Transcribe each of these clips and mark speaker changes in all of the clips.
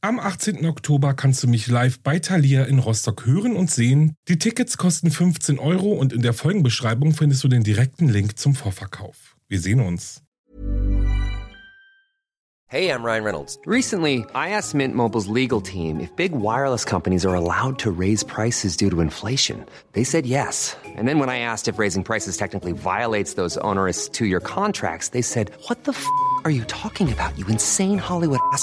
Speaker 1: Am 18. Oktober kannst du mich live bei Thalia in Rostock hören und sehen. Die Tickets kosten 15 Euro und in der Folgenbeschreibung findest du den direkten Link zum Vorverkauf. Wir sehen uns.
Speaker 2: Hey, I'm Ryan Reynolds. Recently, I asked Mint Mobile's legal team if big wireless companies are allowed to raise prices due to inflation. They said yes. And then when I asked if raising prices technically violates those onerous two-year contracts, they said, "What the f*** are you talking about? You insane Hollywood ass."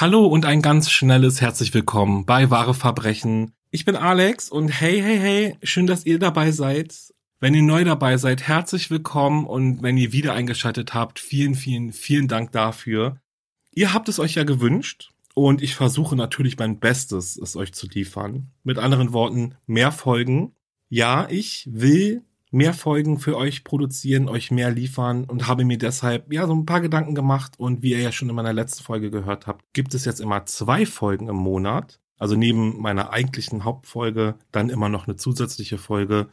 Speaker 1: Hallo und ein ganz schnelles herzlich willkommen bei Wahre Verbrechen. Ich bin Alex und hey, hey, hey, schön, dass ihr dabei seid. Wenn ihr neu dabei seid, herzlich willkommen und wenn ihr wieder eingeschaltet habt, vielen, vielen, vielen Dank dafür. Ihr habt es euch ja gewünscht und ich versuche natürlich mein Bestes, es euch zu liefern. Mit anderen Worten, mehr Folgen. Ja, ich will mehr Folgen für euch produzieren, euch mehr liefern und habe mir deshalb ja so ein paar Gedanken gemacht und wie ihr ja schon in meiner letzten Folge gehört habt, gibt es jetzt immer zwei Folgen im Monat. Also neben meiner eigentlichen Hauptfolge dann immer noch eine zusätzliche Folge.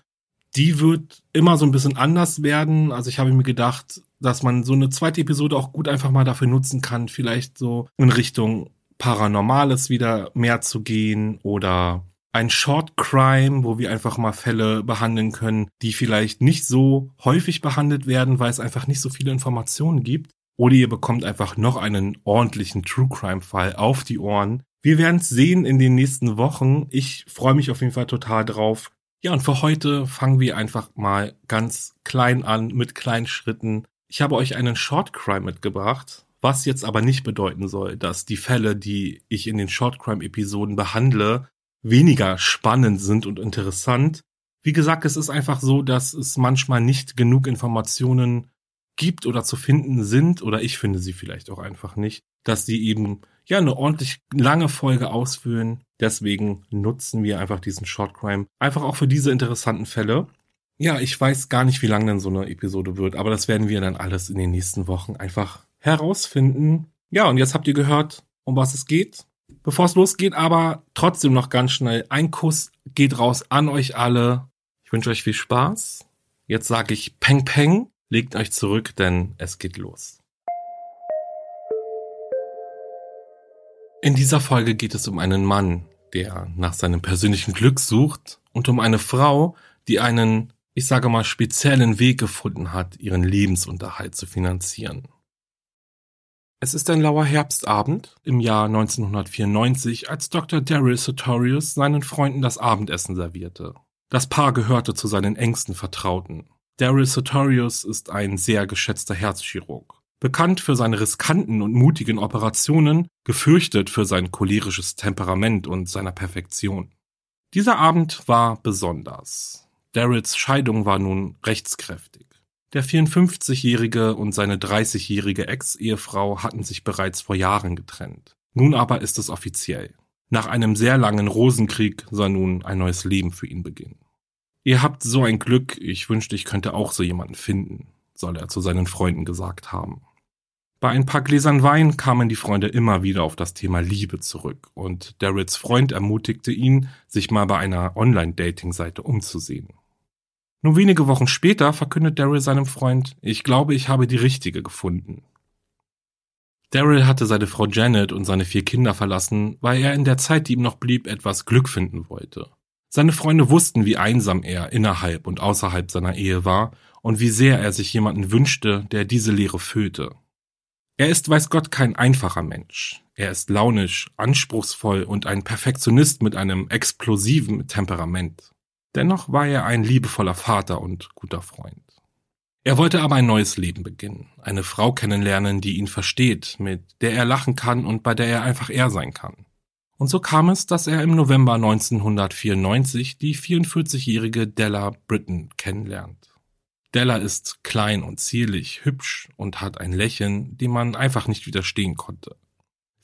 Speaker 1: Die wird immer so ein bisschen anders werden. Also ich habe mir gedacht, dass man so eine zweite Episode auch gut einfach mal dafür nutzen kann, vielleicht so in Richtung Paranormales wieder mehr zu gehen oder ein Short Crime, wo wir einfach mal Fälle behandeln können, die vielleicht nicht so häufig behandelt werden, weil es einfach nicht so viele Informationen gibt. Oder ihr bekommt einfach noch einen ordentlichen True Crime Fall auf die Ohren. Wir werden es sehen in den nächsten Wochen. Ich freue mich auf jeden Fall total drauf. Ja, und für heute fangen wir einfach mal ganz klein an, mit kleinen Schritten. Ich habe euch einen Short Crime mitgebracht, was jetzt aber nicht bedeuten soll, dass die Fälle, die ich in den Short Crime Episoden behandle, weniger spannend sind und interessant. Wie gesagt, es ist einfach so, dass es manchmal nicht genug Informationen gibt oder zu finden sind, oder ich finde sie vielleicht auch einfach nicht, dass sie eben ja eine ordentlich lange Folge ausfüllen. Deswegen nutzen wir einfach diesen Short Crime einfach auch für diese interessanten Fälle. Ja, ich weiß gar nicht, wie lang denn so eine Episode wird, aber das werden wir dann alles in den nächsten Wochen einfach herausfinden. Ja, und jetzt habt ihr gehört, um was es geht. Bevor es losgeht, aber trotzdem noch ganz schnell. Ein Kuss geht raus an euch alle. Ich wünsche euch viel Spaß. Jetzt sage ich Peng Peng. Legt euch zurück, denn es geht los. In dieser Folge geht es um einen Mann, der nach seinem persönlichen Glück sucht und um eine Frau, die einen, ich sage mal, speziellen Weg gefunden hat, ihren Lebensunterhalt zu finanzieren. Es ist ein lauer Herbstabend im Jahr 1994, als Dr. Daryl Sartorius seinen Freunden das Abendessen servierte. Das Paar gehörte zu seinen engsten Vertrauten. Daryl Sartorius ist ein sehr geschätzter Herzchirurg. Bekannt für seine riskanten und mutigen Operationen, gefürchtet für sein cholerisches Temperament und seiner Perfektion. Dieser Abend war besonders. Daryls Scheidung war nun rechtskräftig. Der 54-jährige und seine 30-jährige Ex-Ehefrau hatten sich bereits vor Jahren getrennt. Nun aber ist es offiziell. Nach einem sehr langen Rosenkrieg soll nun ein neues Leben für ihn beginnen. Ihr habt so ein Glück, ich wünschte, ich könnte auch so jemanden finden, soll er zu seinen Freunden gesagt haben. Bei ein paar Gläsern Wein kamen die Freunde immer wieder auf das Thema Liebe zurück und Darrells Freund ermutigte ihn, sich mal bei einer Online-Dating-Seite umzusehen. Nur wenige Wochen später verkündet Daryl seinem Freund, ich glaube, ich habe die richtige gefunden. Daryl hatte seine Frau Janet und seine vier Kinder verlassen, weil er in der Zeit, die ihm noch blieb, etwas Glück finden wollte. Seine Freunde wussten, wie einsam er innerhalb und außerhalb seiner Ehe war und wie sehr er sich jemanden wünschte, der diese Leere füllte. Er ist weiß Gott kein einfacher Mensch. Er ist launisch, anspruchsvoll und ein Perfektionist mit einem explosiven Temperament. Dennoch war er ein liebevoller Vater und guter Freund. Er wollte aber ein neues Leben beginnen, eine Frau kennenlernen, die ihn versteht, mit der er lachen kann und bei der er einfach er sein kann. Und so kam es, dass er im November 1994 die 44-jährige Della Britton kennenlernt. Della ist klein und zierlich, hübsch und hat ein Lächeln, dem man einfach nicht widerstehen konnte.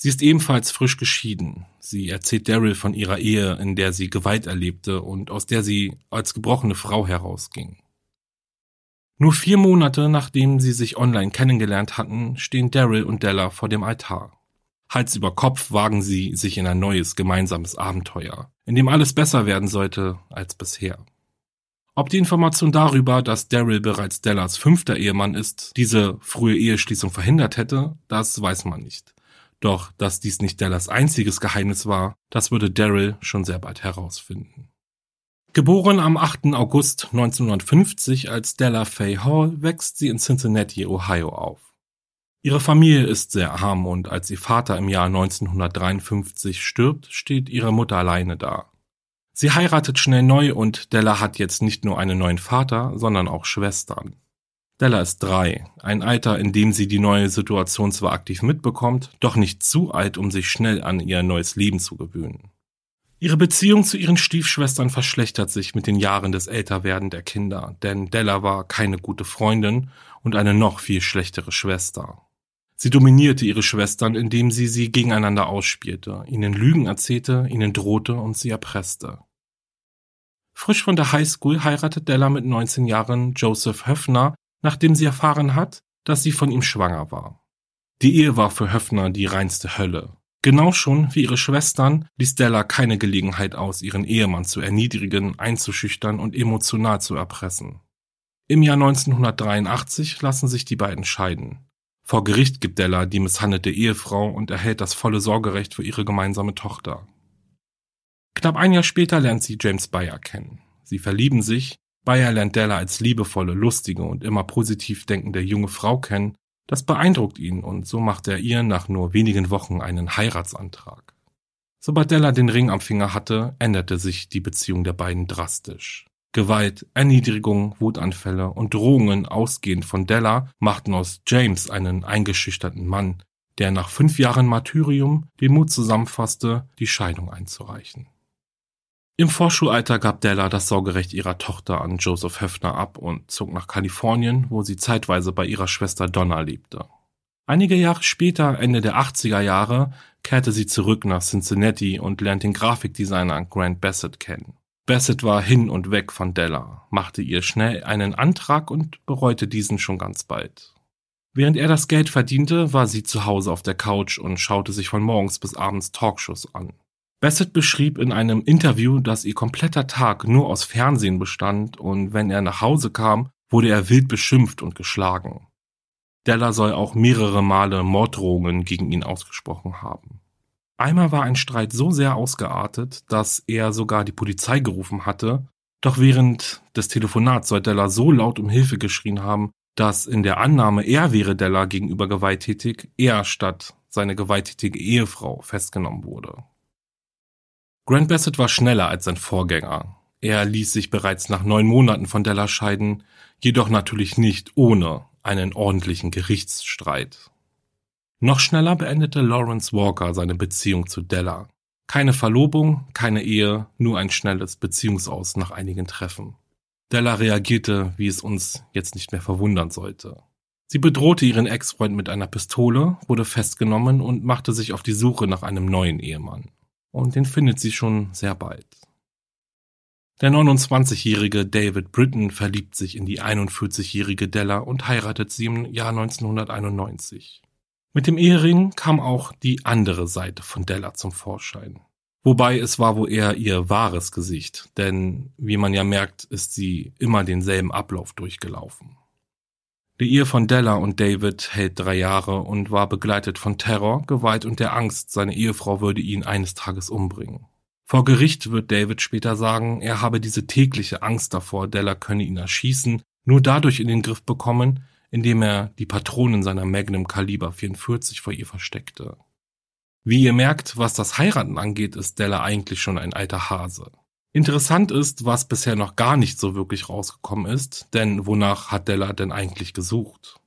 Speaker 1: Sie ist ebenfalls frisch geschieden. Sie erzählt Daryl von ihrer Ehe, in der sie Gewalt erlebte und aus der sie als gebrochene Frau herausging. Nur vier Monate nachdem sie sich online kennengelernt hatten, stehen Daryl und Della vor dem Altar. Hals über Kopf wagen sie sich in ein neues gemeinsames Abenteuer, in dem alles besser werden sollte als bisher. Ob die Information darüber, dass Daryl bereits Dellas fünfter Ehemann ist, diese frühe Eheschließung verhindert hätte, das weiß man nicht. Doch, dass dies nicht Dellas einziges Geheimnis war, das würde Daryl schon sehr bald herausfinden. Geboren am 8. August 1950 als Della Faye Hall, wächst sie in Cincinnati, Ohio auf. Ihre Familie ist sehr arm und als ihr Vater im Jahr 1953 stirbt, steht ihre Mutter alleine da. Sie heiratet schnell neu und Della hat jetzt nicht nur einen neuen Vater, sondern auch Schwestern. Della ist drei, ein Alter, in dem sie die neue Situation zwar aktiv mitbekommt, doch nicht zu alt, um sich schnell an ihr neues Leben zu gewöhnen. Ihre Beziehung zu ihren Stiefschwestern verschlechtert sich mit den Jahren des Älterwerden der Kinder, denn Della war keine gute Freundin und eine noch viel schlechtere Schwester. Sie dominierte ihre Schwestern, indem sie sie gegeneinander ausspielte, ihnen Lügen erzählte, ihnen drohte und sie erpresste. Frisch von der Highschool heiratet Della mit 19 Jahren Joseph Höffner, nachdem sie erfahren hat, dass sie von ihm schwanger war. Die Ehe war für Höffner die reinste Hölle. Genau schon wie ihre Schwestern ließ Della keine Gelegenheit aus, ihren Ehemann zu erniedrigen, einzuschüchtern und emotional zu erpressen. Im Jahr 1983 lassen sich die beiden scheiden. Vor Gericht gibt Della die misshandelte Ehefrau und erhält das volle Sorgerecht für ihre gemeinsame Tochter. Knapp ein Jahr später lernt sie James Bayer kennen. Sie verlieben sich, Bayer lernt Della als liebevolle, lustige und immer positiv denkende junge Frau kennen das beeindruckt ihn und so macht er ihr nach nur wenigen Wochen einen Heiratsantrag. Sobald Della den Ring am Finger hatte, änderte sich die Beziehung der beiden drastisch. Gewalt, Erniedrigung, Wutanfälle und Drohungen ausgehend von Della machten aus James einen eingeschüchterten Mann, der nach fünf Jahren Martyrium den Mut zusammenfasste, die Scheidung einzureichen. Im Vorschulalter gab Della das Sorgerecht ihrer Tochter an Joseph Höffner ab und zog nach Kalifornien, wo sie zeitweise bei ihrer Schwester Donna lebte. Einige Jahre später, Ende der 80er Jahre, kehrte sie zurück nach Cincinnati und lernte den Grafikdesigner Grant Bassett kennen. Bassett war hin und weg von Della, machte ihr schnell einen Antrag und bereute diesen schon ganz bald. Während er das Geld verdiente, war sie zu Hause auf der Couch und schaute sich von morgens bis abends Talkshows an. Bassett beschrieb in einem Interview, dass ihr kompletter Tag nur aus Fernsehen bestand und wenn er nach Hause kam, wurde er wild beschimpft und geschlagen. Della soll auch mehrere Male Morddrohungen gegen ihn ausgesprochen haben. Einmal war ein Streit so sehr ausgeartet, dass er sogar die Polizei gerufen hatte, doch während des Telefonats soll Della so laut um Hilfe geschrien haben, dass in der Annahme, er wäre Della gegenüber gewalttätig, er statt seine gewalttätige Ehefrau festgenommen wurde. Grant Bassett war schneller als sein Vorgänger. Er ließ sich bereits nach neun Monaten von Della scheiden, jedoch natürlich nicht ohne einen ordentlichen Gerichtsstreit. Noch schneller beendete Lawrence Walker seine Beziehung zu Della. Keine Verlobung, keine Ehe, nur ein schnelles Beziehungsaus nach einigen Treffen. Della reagierte, wie es uns jetzt nicht mehr verwundern sollte. Sie bedrohte ihren Ex-Freund mit einer Pistole, wurde festgenommen und machte sich auf die Suche nach einem neuen Ehemann und den findet sie schon sehr bald. Der 29-jährige David Britton verliebt sich in die 41-jährige Della und heiratet sie im Jahr 1991. Mit dem Ehering kam auch die andere Seite von Della zum Vorschein. Wobei es war wohl eher ihr wahres Gesicht, denn wie man ja merkt, ist sie immer denselben Ablauf durchgelaufen. Die Ehe von Della und David hält drei Jahre und war begleitet von Terror, Gewalt und der Angst, seine Ehefrau würde ihn eines Tages umbringen. Vor Gericht wird David später sagen, er habe diese tägliche Angst davor, Della könne ihn erschießen, nur dadurch in den Griff bekommen, indem er die Patronen seiner Magnum Kaliber 44 vor ihr versteckte. Wie ihr merkt, was das Heiraten angeht, ist Della eigentlich schon ein alter Hase. Interessant ist, was bisher noch gar nicht so wirklich rausgekommen ist, denn wonach hat Della denn eigentlich gesucht?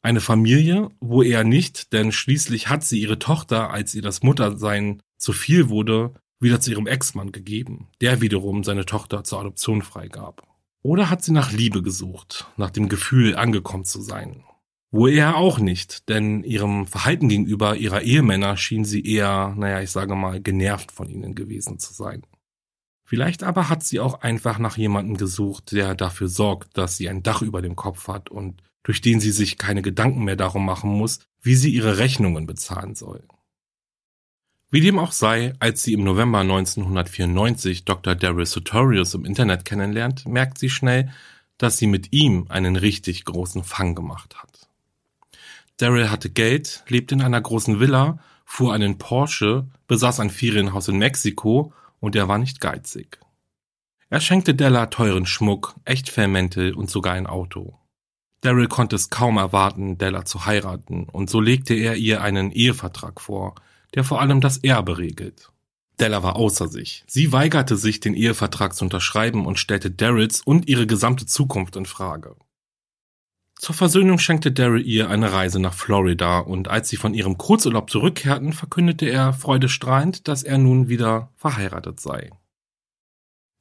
Speaker 1: Eine Familie, wo er nicht, denn schließlich hat sie ihre Tochter, als ihr das Muttersein zu viel wurde, wieder zu ihrem Ex-Mann gegeben, der wiederum seine Tochter zur Adoption freigab. Oder hat sie nach Liebe gesucht, nach dem Gefühl, angekommen zu sein? Wo er auch nicht, denn ihrem Verhalten gegenüber ihrer Ehemänner schien sie eher, naja, ich sage mal, genervt von ihnen gewesen zu sein. Vielleicht aber hat sie auch einfach nach jemandem gesucht, der dafür sorgt, dass sie ein Dach über dem Kopf hat und durch den sie sich keine Gedanken mehr darum machen muss, wie sie ihre Rechnungen bezahlen soll. Wie dem auch sei, als sie im November 1994 Dr. Daryl Sartorius im Internet kennenlernt, merkt sie schnell, dass sie mit ihm einen richtig großen Fang gemacht hat. Daryl hatte Geld, lebte in einer großen Villa, fuhr einen Porsche, besaß ein Ferienhaus in Mexiko und er war nicht geizig. Er schenkte Della teuren Schmuck, Echtfellmäntel und sogar ein Auto. Daryl konnte es kaum erwarten, Della zu heiraten, und so legte er ihr einen Ehevertrag vor, der vor allem das Erbe regelt. Della war außer sich. Sie weigerte sich, den Ehevertrag zu unterschreiben und stellte Daryls und ihre gesamte Zukunft in Frage. Zur Versöhnung schenkte Daryl ihr eine Reise nach Florida und als sie von ihrem Kurzurlaub zurückkehrten, verkündete er freudestrahlend, dass er nun wieder verheiratet sei.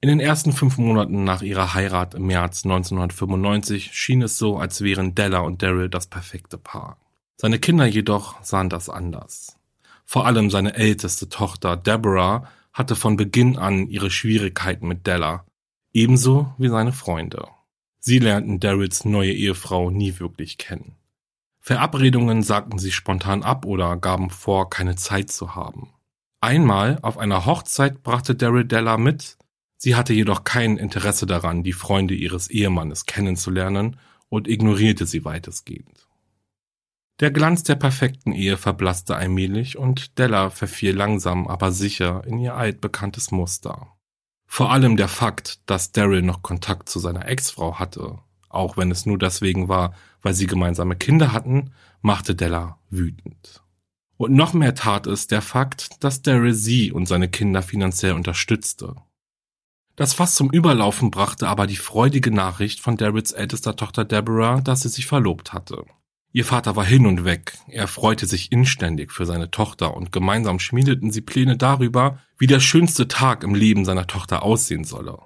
Speaker 1: In den ersten fünf Monaten nach ihrer Heirat im März 1995 schien es so, als wären Della und Daryl das perfekte Paar. Seine Kinder jedoch sahen das anders. Vor allem seine älteste Tochter Deborah hatte von Beginn an ihre Schwierigkeiten mit Della, ebenso wie seine Freunde. Sie lernten Daryls neue Ehefrau nie wirklich kennen. Verabredungen sagten sie spontan ab oder gaben vor, keine Zeit zu haben. Einmal auf einer Hochzeit brachte Daryl Della mit, Sie hatte jedoch kein Interesse daran, die Freunde ihres Ehemannes kennenzulernen und ignorierte sie weitestgehend. Der Glanz der perfekten Ehe verblasste allmählich und Della verfiel langsam aber sicher in ihr altbekanntes Muster. Vor allem der Fakt, dass Daryl noch Kontakt zu seiner Ex-Frau hatte, auch wenn es nur deswegen war, weil sie gemeinsame Kinder hatten, machte Della wütend. Und noch mehr tat es der Fakt, dass Daryl sie und seine Kinder finanziell unterstützte. Das Fass zum Überlaufen brachte aber die freudige Nachricht von Daryls ältester Tochter Deborah, dass sie sich verlobt hatte. Ihr Vater war hin und weg, er freute sich inständig für seine Tochter und gemeinsam schmiedeten sie Pläne darüber, wie der schönste Tag im Leben seiner Tochter aussehen solle.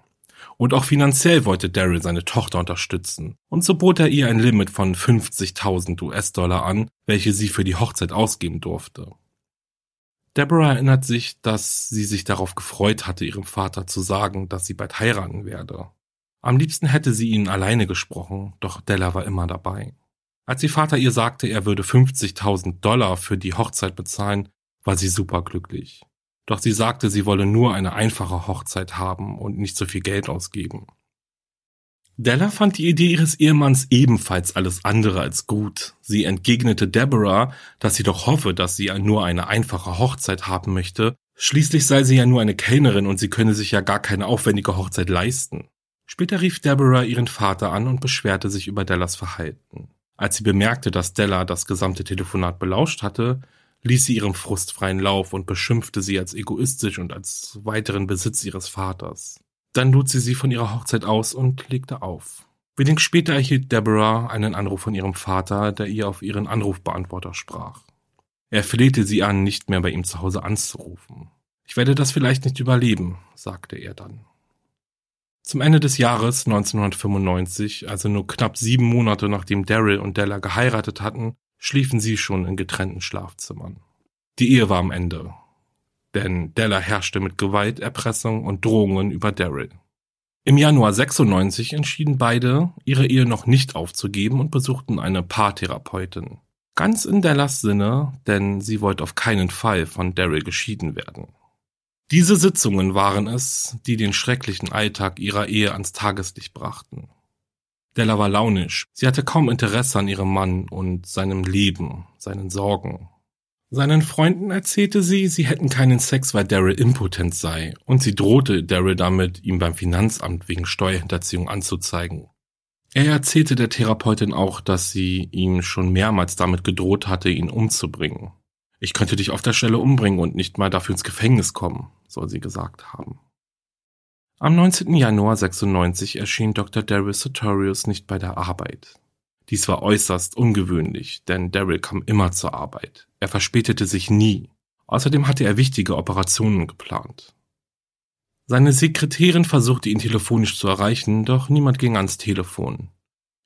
Speaker 1: Und auch finanziell wollte Daryl seine Tochter unterstützen, und so bot er ihr ein Limit von 50.000 US-Dollar an, welche sie für die Hochzeit ausgeben durfte. Deborah erinnert sich, dass sie sich darauf gefreut hatte, ihrem Vater zu sagen, dass sie bald heiraten werde. Am liebsten hätte sie ihn alleine gesprochen, doch Della war immer dabei. Als ihr Vater ihr sagte, er würde 50.000 Dollar für die Hochzeit bezahlen, war sie superglücklich. Doch sie sagte, sie wolle nur eine einfache Hochzeit haben und nicht so viel Geld ausgeben. Della fand die Idee ihres Ehemanns ebenfalls alles andere als gut. Sie entgegnete Deborah, dass sie doch hoffe, dass sie nur eine einfache Hochzeit haben möchte. Schließlich sei sie ja nur eine Kellnerin und sie könne sich ja gar keine aufwendige Hochzeit leisten. Später rief Deborah ihren Vater an und beschwerte sich über Dellas Verhalten. Als sie bemerkte, dass Della das gesamte Telefonat belauscht hatte, ließ sie ihrem Frust freien Lauf und beschimpfte sie als egoistisch und als weiteren Besitz ihres Vaters. Dann lud sie sie von ihrer Hochzeit aus und legte auf. Wenig später erhielt Deborah einen Anruf von ihrem Vater, der ihr auf ihren Anrufbeantworter sprach. Er flehte sie an, nicht mehr bei ihm zu Hause anzurufen. Ich werde das vielleicht nicht überleben, sagte er dann. Zum Ende des Jahres 1995, also nur knapp sieben Monate nachdem Daryl und Della geheiratet hatten, schliefen sie schon in getrennten Schlafzimmern. Die Ehe war am Ende denn Della herrschte mit Gewalt, Erpressung und Drohungen über Daryl. Im Januar 96 entschieden beide, ihre Ehe noch nicht aufzugeben und besuchten eine Paartherapeutin. Ganz in Dellas Sinne, denn sie wollte auf keinen Fall von Daryl geschieden werden. Diese Sitzungen waren es, die den schrecklichen Alltag ihrer Ehe ans Tageslicht brachten. Della war launisch, sie hatte kaum Interesse an ihrem Mann und seinem Leben, seinen Sorgen, seinen Freunden erzählte sie, sie hätten keinen Sex, weil Daryl impotent sei, und sie drohte Daryl damit, ihm beim Finanzamt wegen Steuerhinterziehung anzuzeigen. Er erzählte der Therapeutin auch, dass sie ihm schon mehrmals damit gedroht hatte, ihn umzubringen. Ich könnte dich auf der Stelle umbringen und nicht mal dafür ins Gefängnis kommen, soll sie gesagt haben. Am 19. Januar 96 erschien Dr. Daryl Sartorius nicht bei der Arbeit. Dies war äußerst ungewöhnlich, denn Daryl kam immer zur Arbeit. Er verspätete sich nie. Außerdem hatte er wichtige Operationen geplant. Seine Sekretärin versuchte ihn telefonisch zu erreichen, doch niemand ging ans Telefon.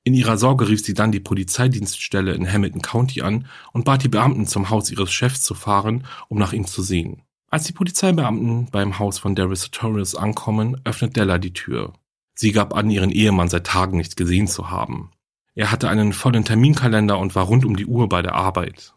Speaker 1: In ihrer Sorge rief sie dann die Polizeidienststelle in Hamilton County an und bat die Beamten zum Haus ihres Chefs zu fahren, um nach ihm zu sehen. Als die Polizeibeamten beim Haus von Darius Sartorius ankommen, öffnet Della die Tür. Sie gab an, ihren Ehemann seit Tagen nicht gesehen zu haben. Er hatte einen vollen Terminkalender und war rund um die Uhr bei der Arbeit.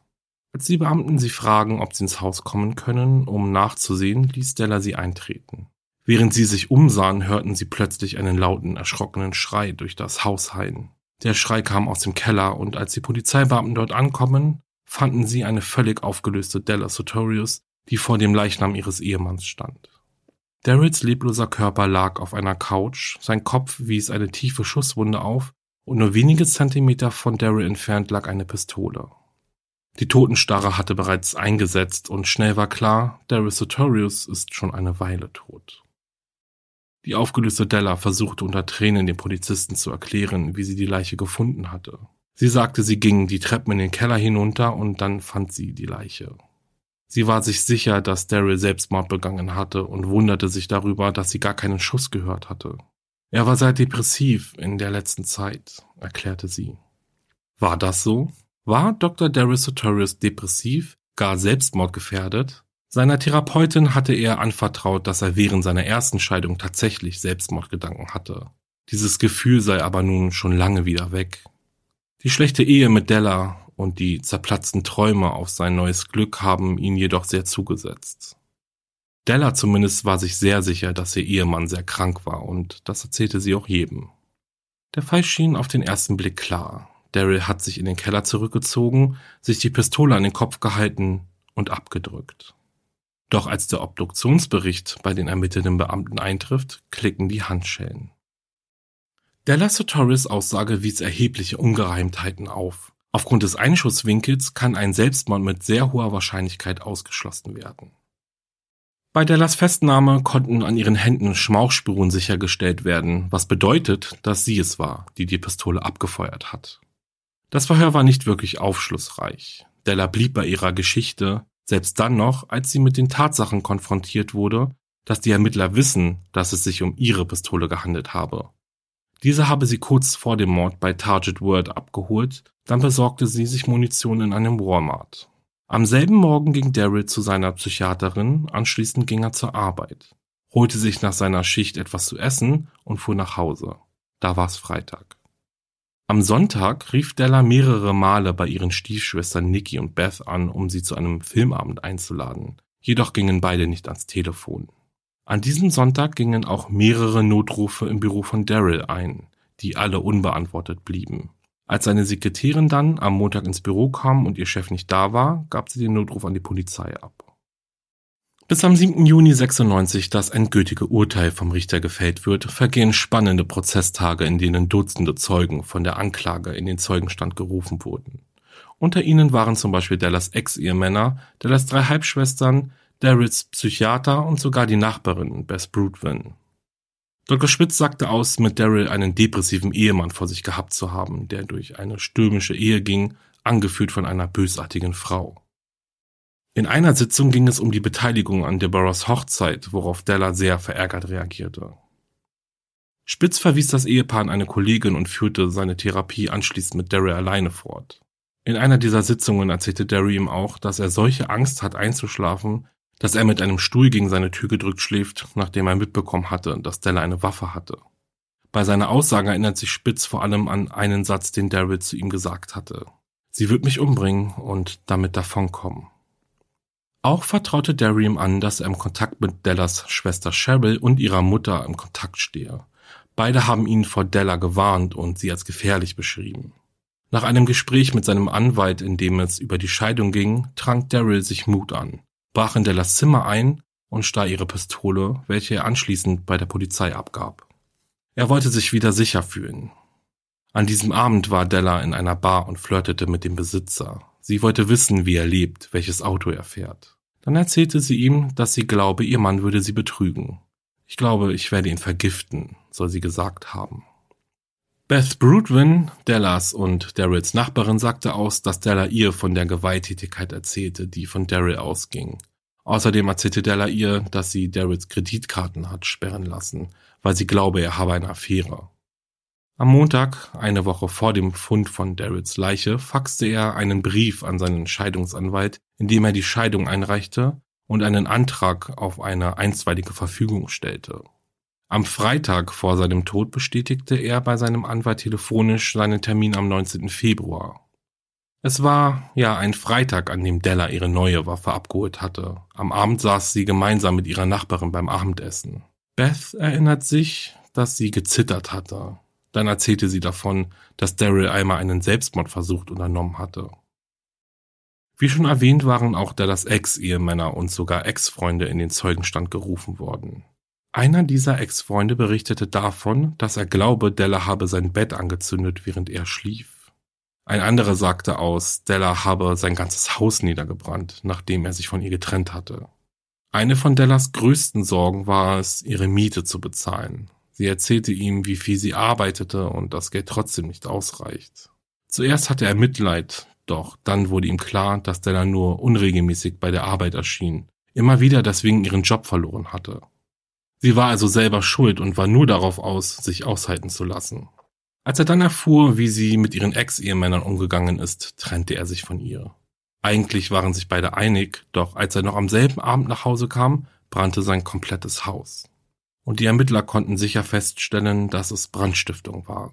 Speaker 1: Als die Beamten sie fragen, ob sie ins Haus kommen können, um nachzusehen, ließ Della sie eintreten. Während sie sich umsahen, hörten sie plötzlich einen lauten, erschrockenen Schrei durch das Haus hallen. Der Schrei kam aus dem Keller und als die Polizeibeamten dort ankommen, fanden sie eine völlig aufgelöste Della Sotorius, die vor dem Leichnam ihres Ehemanns stand. Daryls lebloser Körper lag auf einer Couch, sein Kopf wies eine tiefe Schusswunde auf und nur wenige Zentimeter von Daryl entfernt lag eine Pistole. Die Totenstarre hatte bereits eingesetzt und schnell war klar, Daryl Sotorius ist schon eine Weile tot. Die aufgelöste Della versuchte unter Tränen den Polizisten zu erklären, wie sie die Leiche gefunden hatte. Sie sagte, sie ging die Treppen in den Keller hinunter und dann fand sie die Leiche. Sie war sich sicher, dass Daryl Selbstmord begangen hatte und wunderte sich darüber, dass sie gar keinen Schuss gehört hatte. Er war sehr depressiv in der letzten Zeit, erklärte sie. War das so? War Dr. Daryl Sartorius depressiv, gar selbstmordgefährdet? Seiner Therapeutin hatte er anvertraut, dass er während seiner ersten Scheidung tatsächlich Selbstmordgedanken hatte. Dieses Gefühl sei aber nun schon lange wieder weg. Die schlechte Ehe mit Della und die zerplatzten Träume auf sein neues Glück haben ihn jedoch sehr zugesetzt. Della zumindest war sich sehr sicher, dass ihr Ehemann sehr krank war und das erzählte sie auch jedem. Der Fall schien auf den ersten Blick klar. Daryl hat sich in den Keller zurückgezogen, sich die Pistole an den Kopf gehalten und abgedrückt. Doch als der Obduktionsbericht bei den ermittelnden Beamten eintrifft, klicken die Handschellen. Der Lassotoris Aussage wies erhebliche Ungereimtheiten auf. Aufgrund des Einschusswinkels kann ein Selbstmord mit sehr hoher Wahrscheinlichkeit ausgeschlossen werden. Bei Dellas Festnahme konnten an ihren Händen Schmauchspuren sichergestellt werden, was bedeutet, dass sie es war, die die Pistole abgefeuert hat. Das Verhör war nicht wirklich aufschlussreich. Della blieb bei ihrer Geschichte, selbst dann noch, als sie mit den Tatsachen konfrontiert wurde, dass die Ermittler wissen, dass es sich um ihre Pistole gehandelt habe. Diese habe sie kurz vor dem Mord bei Target World abgeholt, dann besorgte sie sich Munition in einem Walmart. Am selben Morgen ging Daryl zu seiner Psychiaterin, anschließend ging er zur Arbeit, holte sich nach seiner Schicht etwas zu essen und fuhr nach Hause. Da war es Freitag. Am Sonntag rief Della mehrere Male bei ihren Stiefschwestern Nikki und Beth an, um sie zu einem Filmabend einzuladen. Jedoch gingen beide nicht ans Telefon. An diesem Sonntag gingen auch mehrere Notrufe im Büro von Daryl ein, die alle unbeantwortet blieben. Als seine Sekretärin dann am Montag ins Büro kam und ihr Chef nicht da war, gab sie den Notruf an die Polizei ab. Bis am 7. Juni 96 das endgültige Urteil vom Richter gefällt wird, vergehen spannende Prozesstage, in denen Dutzende Zeugen von der Anklage in den Zeugenstand gerufen wurden. Unter ihnen waren zum Beispiel Dallas Ex-Ehemänner, Dallas drei Halbschwestern, Daryls Psychiater und sogar die Nachbarin Bess Broodwin. Dr. Spitz sagte aus, mit Daryl einen depressiven Ehemann vor sich gehabt zu haben, der durch eine stürmische Ehe ging, angeführt von einer bösartigen Frau. In einer Sitzung ging es um die Beteiligung an Deborahs Hochzeit, worauf Della sehr verärgert reagierte. Spitz verwies das Ehepaar an eine Kollegin und führte seine Therapie anschließend mit Derry alleine fort. In einer dieser Sitzungen erzählte Derry ihm auch, dass er solche Angst hat einzuschlafen, dass er mit einem Stuhl gegen seine Tür gedrückt schläft, nachdem er mitbekommen hatte, dass Della eine Waffe hatte. Bei seiner Aussage erinnert sich Spitz vor allem an einen Satz, den Daryl zu ihm gesagt hatte. Sie wird mich umbringen und damit davonkommen. Auch vertraute Derry ihm an, dass er im Kontakt mit Dellas Schwester Cheryl und ihrer Mutter im Kontakt stehe. Beide haben ihn vor Della gewarnt und sie als gefährlich beschrieben. Nach einem Gespräch mit seinem Anwalt, in dem es über die Scheidung ging, trank Daryl sich Mut an, brach in Dellas Zimmer ein und stahl ihre Pistole, welche er anschließend bei der Polizei abgab. Er wollte sich wieder sicher fühlen. An diesem Abend war Della in einer Bar und flirtete mit dem Besitzer. Sie wollte wissen, wie er lebt, welches Auto er fährt. Dann erzählte sie ihm, dass sie glaube, ihr Mann würde sie betrügen. Ich glaube, ich werde ihn vergiften, soll sie gesagt haben. Beth Broodwin, Dellas und Daryls Nachbarin, sagte aus, dass Della ihr von der Gewalttätigkeit erzählte, die von Daryl ausging. Außerdem erzählte Della ihr, dass sie Daryls Kreditkarten hat sperren lassen, weil sie glaube, er habe eine Affäre. Am Montag, eine Woche vor dem Fund von Daryls Leiche, faxte er einen Brief an seinen Scheidungsanwalt, in dem er die Scheidung einreichte und einen Antrag auf eine einstweilige Verfügung stellte. Am Freitag vor seinem Tod bestätigte er bei seinem Anwalt telefonisch seinen Termin am 19. Februar. Es war ja ein Freitag, an dem Della ihre neue Waffe abgeholt hatte. Am Abend saß sie gemeinsam mit ihrer Nachbarin beim Abendessen. Beth erinnert sich, dass sie gezittert hatte. Dann erzählte sie davon, dass Daryl einmal einen Selbstmordversuch unternommen hatte. Wie schon erwähnt, waren auch Dellas Ex-Ehemänner und sogar Ex-Freunde in den Zeugenstand gerufen worden. Einer dieser Ex-Freunde berichtete davon, dass er glaube, Della habe sein Bett angezündet, während er schlief. Ein anderer sagte aus, Della habe sein ganzes Haus niedergebrannt, nachdem er sich von ihr getrennt hatte. Eine von Dellas größten Sorgen war es, ihre Miete zu bezahlen. Sie erzählte ihm, wie viel sie arbeitete und das Geld trotzdem nicht ausreicht. Zuerst hatte er Mitleid, doch dann wurde ihm klar, dass Della nur unregelmäßig bei der Arbeit erschien, immer wieder deswegen ihren Job verloren hatte. Sie war also selber schuld und war nur darauf aus, sich aushalten zu lassen. Als er dann erfuhr, wie sie mit ihren Ex-Ehemännern umgegangen ist, trennte er sich von ihr. Eigentlich waren sich beide einig, doch als er noch am selben Abend nach Hause kam, brannte sein komplettes Haus. Und die Ermittler konnten sicher feststellen, dass es Brandstiftung war.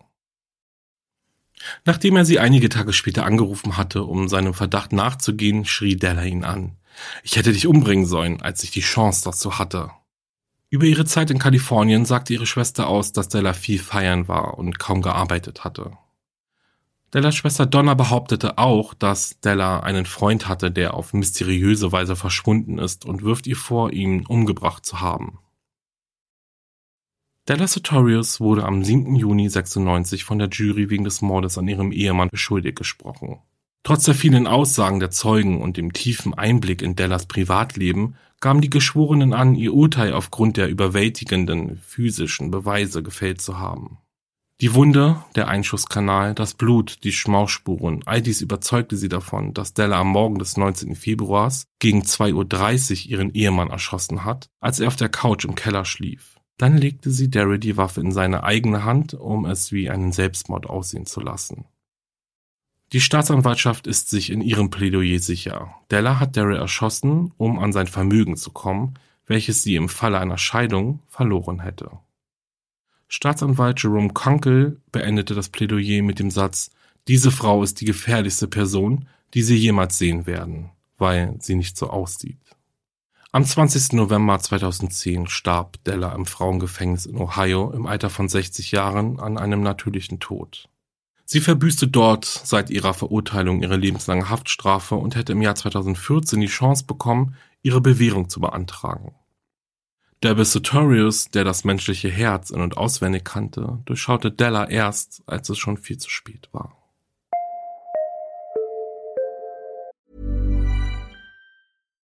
Speaker 1: Nachdem er sie einige Tage später angerufen hatte, um seinem Verdacht nachzugehen, schrie Della ihn an. Ich hätte dich umbringen sollen, als ich die Chance dazu hatte. Über ihre Zeit in Kalifornien sagte ihre Schwester aus, dass Della viel feiern war und kaum gearbeitet hatte. Dellas Schwester Donna behauptete auch, dass Della einen Freund hatte, der auf mysteriöse Weise verschwunden ist und wirft ihr vor, ihn umgebracht zu haben. Della Sartorius wurde am 7. Juni 96 von der Jury wegen des Mordes an ihrem Ehemann beschuldigt gesprochen. Trotz der vielen Aussagen der Zeugen und dem tiefen Einblick in Dellas Privatleben gaben die Geschworenen an, ihr Urteil aufgrund der überwältigenden physischen Beweise gefällt zu haben. Die Wunde, der Einschusskanal, das Blut, die Schmauchspuren, all dies überzeugte sie davon, dass Della am Morgen des 19. Februars gegen 2.30 Uhr ihren Ehemann erschossen hat, als er auf der Couch im Keller schlief. Dann legte sie Daryl die Waffe in seine eigene Hand, um es wie einen Selbstmord aussehen zu lassen. Die Staatsanwaltschaft ist sich in ihrem Plädoyer sicher. Della hat Daryl erschossen, um an sein Vermögen zu kommen, welches sie im Falle einer Scheidung verloren hätte. Staatsanwalt Jerome Kunkel beendete das Plädoyer mit dem Satz, diese Frau ist die gefährlichste Person, die Sie jemals sehen werden, weil sie nicht so aussieht. Am 20. November 2010 starb Della im Frauengefängnis in Ohio im Alter von 60 Jahren an einem natürlichen Tod. Sie verbüßte dort seit ihrer Verurteilung ihre lebenslange Haftstrafe und hätte im Jahr 2014 die Chance bekommen, ihre Bewährung zu beantragen. Der Sartorius, der das menschliche Herz in- und auswendig kannte, durchschaute Della erst, als es schon viel zu spät war.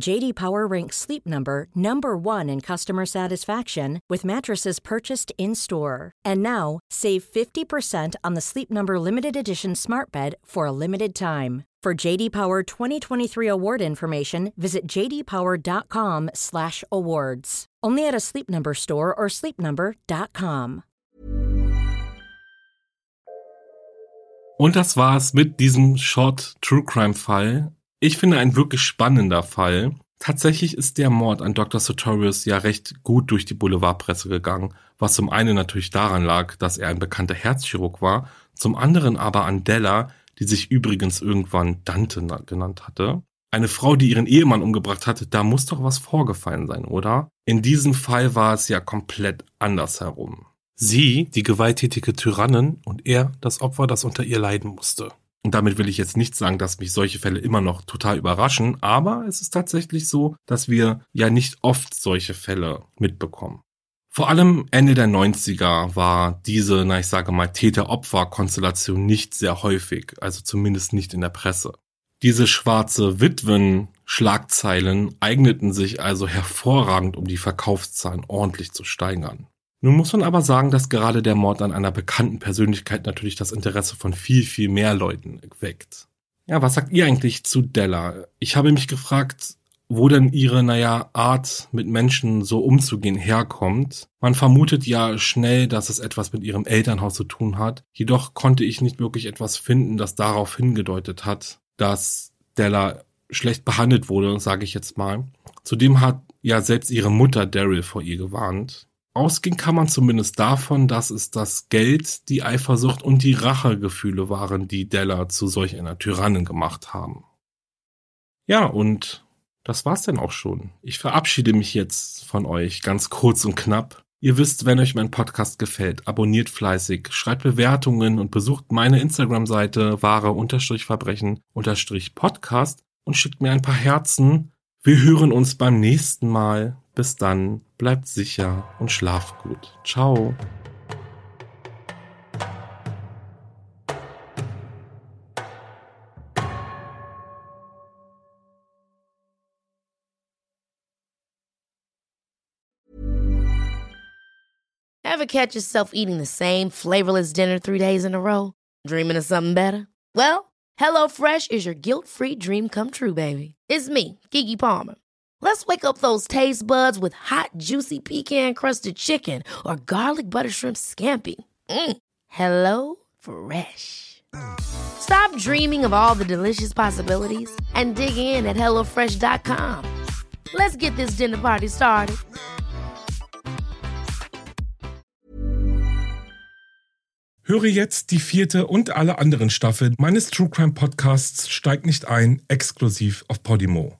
Speaker 3: JD Power ranks Sleep Number number 1 in customer satisfaction with mattresses purchased in-store. And now, save 50% on the Sleep Number limited edition Smart Bed for a limited time. For JD Power 2023 award information, visit jdpower.com/awards. Only at a Sleep Number store or sleepnumber.com.
Speaker 1: Und das war's mit diesem Short True Crime Fall. Ich finde ein wirklich spannender Fall. Tatsächlich ist der Mord an Dr. Sartorius ja recht gut durch die Boulevardpresse gegangen, was zum einen natürlich daran lag, dass er ein bekannter Herzchirurg war, zum anderen aber an Della, die sich übrigens irgendwann Dante genannt hatte. Eine Frau, die ihren Ehemann umgebracht hatte, da muss doch was vorgefallen sein, oder? In diesem Fall war es ja komplett andersherum. Sie, die gewalttätige Tyrannin und er, das Opfer, das unter ihr leiden musste. Und damit will ich jetzt nicht sagen, dass mich solche Fälle immer noch total überraschen, aber es ist tatsächlich so, dass wir ja nicht oft solche Fälle mitbekommen. Vor allem Ende der 90er war diese, na ich sage mal, Täter-Opfer-Konstellation nicht sehr häufig, also zumindest nicht in der Presse. Diese schwarze Witwen-Schlagzeilen eigneten sich also hervorragend, um die Verkaufszahlen ordentlich zu steigern. Nun muss man aber sagen, dass gerade der Mord an einer bekannten Persönlichkeit natürlich das Interesse von viel, viel mehr Leuten weckt. Ja, was sagt ihr eigentlich zu Della? Ich habe mich gefragt, wo denn ihre, naja, Art mit Menschen so umzugehen herkommt. Man vermutet ja schnell, dass es etwas mit ihrem Elternhaus zu tun hat. Jedoch konnte ich nicht wirklich etwas finden, das darauf hingedeutet hat, dass Della schlecht behandelt wurde, sage ich jetzt mal. Zudem hat ja selbst ihre Mutter Daryl vor ihr gewarnt. Ausgehen kann man zumindest davon, dass es das Geld, die Eifersucht und die Rachegefühle waren, die Della zu solch einer Tyrannin gemacht haben. Ja, und das war's denn auch schon. Ich verabschiede mich jetzt von euch ganz kurz und knapp. Ihr wisst, wenn euch mein Podcast gefällt, abonniert fleißig, schreibt Bewertungen und besucht meine Instagram-Seite wahre-verbrechen-podcast und schickt mir ein paar Herzen. Wir hören uns beim nächsten Mal. Bis dann, bleibt sicher und schlaft gut. Ciao.
Speaker 4: Ever catch yourself eating the same flavorless dinner three days in a row? Dreaming of something better? Well, HelloFresh is your guilt-free dream come true, baby. It's me, Kiki Palmer. Let's wake up those taste buds with hot, juicy pecan crusted chicken or garlic butter shrimp scampi. Mm. Hello Fresh. Stop dreaming of all the delicious possibilities and dig in at HelloFresh.com. Let's get this dinner party started.
Speaker 1: Höre jetzt die vierte und alle anderen Staffeln meines True Crime Podcasts Steig nicht ein, exklusiv auf Podimo.